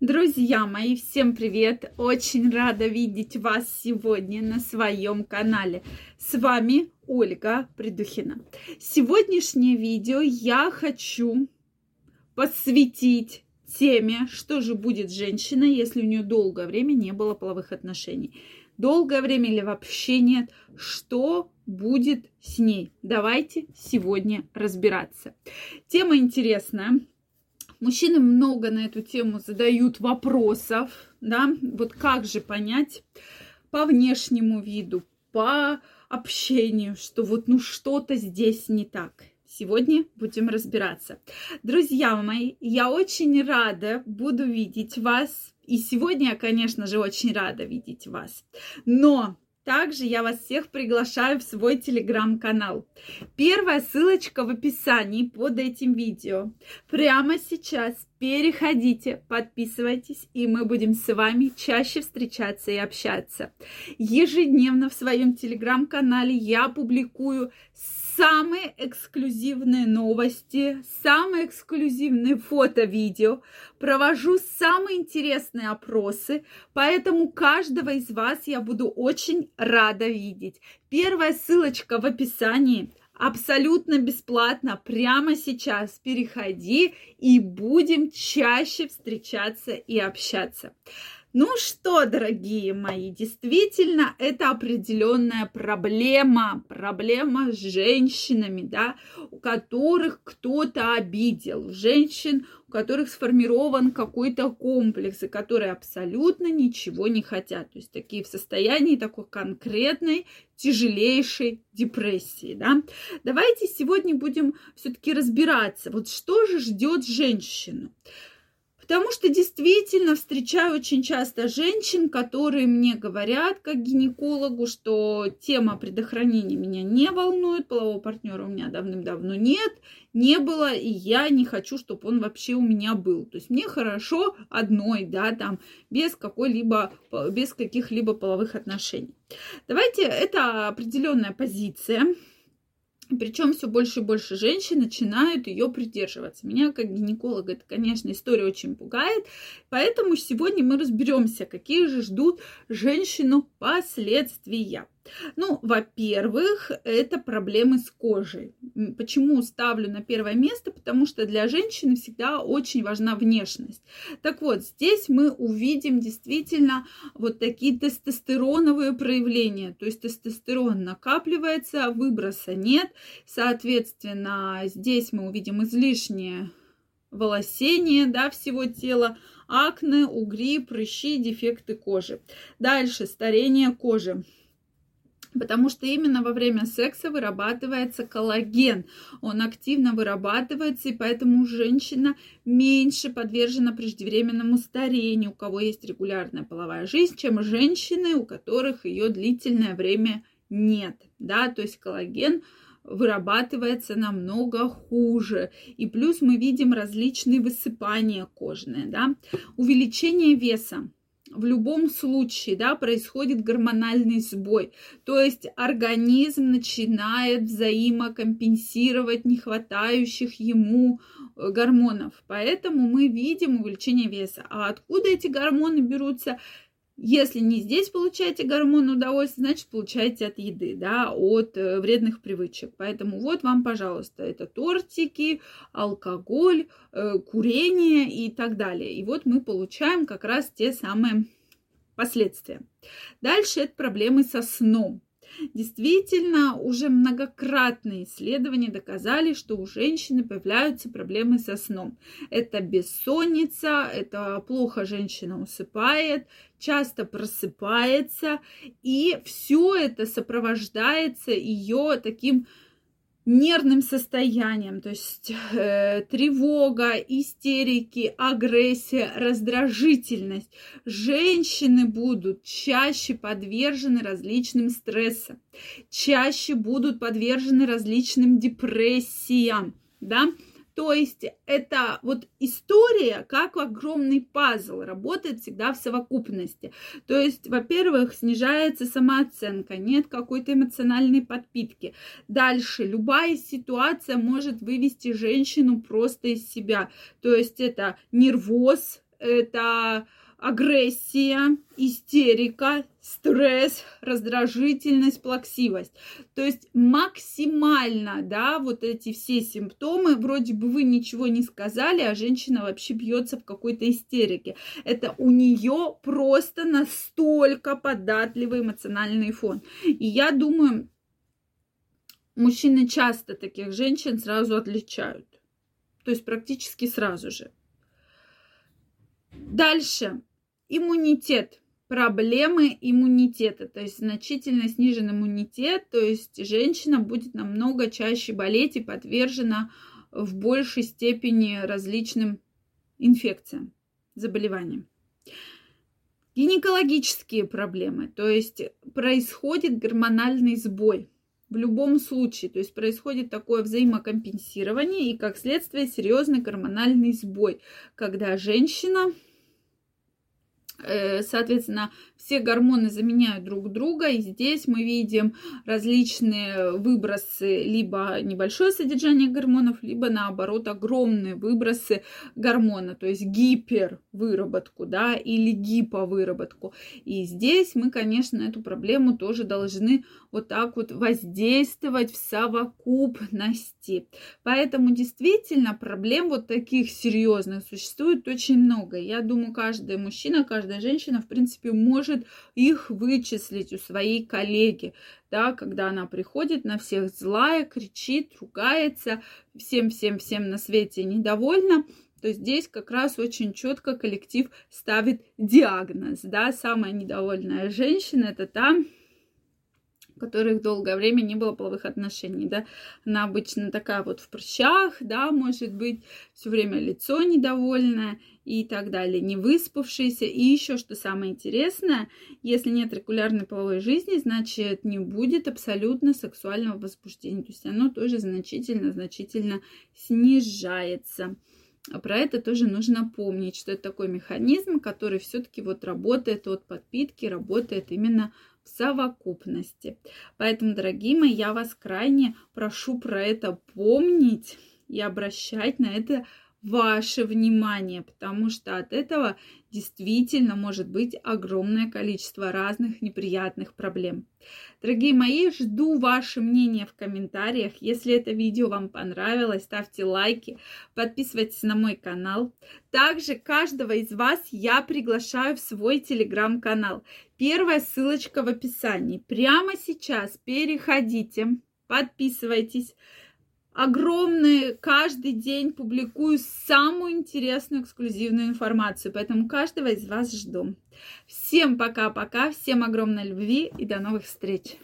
Друзья мои, всем привет! Очень рада видеть вас сегодня на своем канале. С вами Ольга Придухина. Сегодняшнее видео я хочу посвятить теме, что же будет с женщиной, если у нее долгое время не было половых отношений. Долгое время или вообще нет, что будет с ней. Давайте сегодня разбираться. Тема интересная Мужчины много на эту тему задают вопросов, да, вот как же понять по внешнему виду, по общению, что вот ну что-то здесь не так. Сегодня будем разбираться. Друзья мои, я очень рада буду видеть вас. И сегодня я, конечно же, очень рада видеть вас. Но также я вас всех приглашаю в свой телеграм-канал. Первая ссылочка в описании под этим видео. Прямо сейчас переходите, подписывайтесь, и мы будем с вами чаще встречаться и общаться. Ежедневно в своем телеграм-канале я публикую самые эксклюзивные новости, самые эксклюзивные фото-видео, провожу самые интересные опросы, поэтому каждого из вас я буду очень рада видеть. Первая ссылочка в описании абсолютно бесплатно прямо сейчас переходи и будем чаще встречаться и общаться. Ну что, дорогие мои, действительно, это определенная проблема, проблема с женщинами, да, у которых кто-то обидел, женщин, у которых сформирован какой-то комплекс, и которые абсолютно ничего не хотят. То есть такие в состоянии такой конкретной, тяжелейшей депрессии, да. Давайте сегодня будем все-таки разбираться, вот что же ждет женщину. Потому что действительно встречаю очень часто женщин, которые мне говорят, как гинекологу, что тема предохранения меня не волнует, полового партнера у меня давным-давно нет, не было, и я не хочу, чтобы он вообще у меня был. То есть мне хорошо одной, да, там, без какой-либо, без каких-либо половых отношений. Давайте, это определенная позиция, причем все больше и больше женщин начинают ее придерживаться. Меня как гинеколога это, конечно, история очень пугает. Поэтому сегодня мы разберемся, какие же ждут женщину последствия. Ну, во-первых, это проблемы с кожей. Почему ставлю на первое место? Потому что для женщины всегда очень важна внешность. Так вот, здесь мы увидим действительно вот такие тестостероновые проявления. То есть тестостерон накапливается, выброса нет. Соответственно, здесь мы увидим излишнее волосение да, всего тела, акне, угри, прыщи, дефекты кожи. Дальше старение кожи Потому что именно во время секса вырабатывается коллаген. Он активно вырабатывается, и поэтому женщина меньше подвержена преждевременному старению, у кого есть регулярная половая жизнь, чем женщины, у которых ее длительное время нет. Да? То есть коллаген вырабатывается намного хуже. И плюс мы видим различные высыпания кожные. Да? Увеличение веса в любом случае, да, происходит гормональный сбой. То есть организм начинает взаимокомпенсировать нехватающих ему э, гормонов. Поэтому мы видим увеличение веса. А откуда эти гормоны берутся? Если не здесь получаете гормон удовольствия, значит получаете от еды, да, от э, вредных привычек. Поэтому вот вам, пожалуйста, это тортики, алкоголь, э, курение и так далее. И вот мы получаем как раз те самые последствия. Дальше это проблемы со сном. Действительно, уже многократные исследования доказали, что у женщины появляются проблемы со сном. Это бессонница, это плохо женщина усыпает, часто просыпается, и все это сопровождается ее таким нервным состоянием, то есть э, тревога, истерики, агрессия, раздражительность. Женщины будут чаще подвержены различным стрессам, чаще будут подвержены различным депрессиям, да, то есть это вот история как огромный пазл, работает всегда в совокупности. То есть, во-первых, снижается самооценка, нет какой-то эмоциональной подпитки. Дальше, любая ситуация может вывести женщину просто из себя. То есть это нервоз, это агрессия, истерика, стресс, раздражительность, плаксивость. То есть максимально, да, вот эти все симптомы, вроде бы вы ничего не сказали, а женщина вообще бьется в какой-то истерике. Это у нее просто настолько податливый эмоциональный фон. И я думаю, мужчины часто таких женщин сразу отличают. То есть практически сразу же. Дальше иммунитет, проблемы иммунитета, то есть значительно снижен иммунитет, то есть женщина будет намного чаще болеть и подвержена в большей степени различным инфекциям, заболеваниям. Гинекологические проблемы, то есть происходит гормональный сбой в любом случае, то есть происходит такое взаимокомпенсирование и как следствие серьезный гормональный сбой, когда женщина соответственно, все гормоны заменяют друг друга, и здесь мы видим различные выбросы, либо небольшое содержание гормонов, либо наоборот огромные выбросы гормона, то есть гипервыработку, да, или гиповыработку. И здесь мы, конечно, эту проблему тоже должны вот так вот воздействовать в совокупности. Поэтому действительно проблем вот таких серьезных существует очень много. Я думаю, каждый мужчина, каждая женщина, в принципе, может их вычислить у своей коллеги, да, когда она приходит на всех злая, кричит, ругается, всем-всем-всем на свете недовольна, то здесь как раз очень четко коллектив ставит диагноз, да, самая недовольная женщина это та, которых долгое время не было половых отношений, да. Она обычно такая вот в прыщах, да, может быть, все время лицо недовольное и так далее, не выспавшаяся. И еще, что самое интересное, если нет регулярной половой жизни, значит, не будет абсолютно сексуального возбуждения. То есть оно тоже значительно-значительно снижается. А про это тоже нужно помнить, что это такой механизм, который все-таки вот работает от подпитки, работает именно в совокупности. Поэтому, дорогие мои, я вас крайне прошу про это помнить и обращать на это ваше внимание, потому что от этого действительно может быть огромное количество разных неприятных проблем. Дорогие мои, жду ваше мнение в комментариях. Если это видео вам понравилось, ставьте лайки, подписывайтесь на мой канал. Также каждого из вас я приглашаю в свой телеграм-канал. Первая ссылочка в описании. Прямо сейчас переходите, подписывайтесь огромные, каждый день публикую самую интересную эксклюзивную информацию, поэтому каждого из вас жду. Всем пока-пока, всем огромной любви и до новых встреч!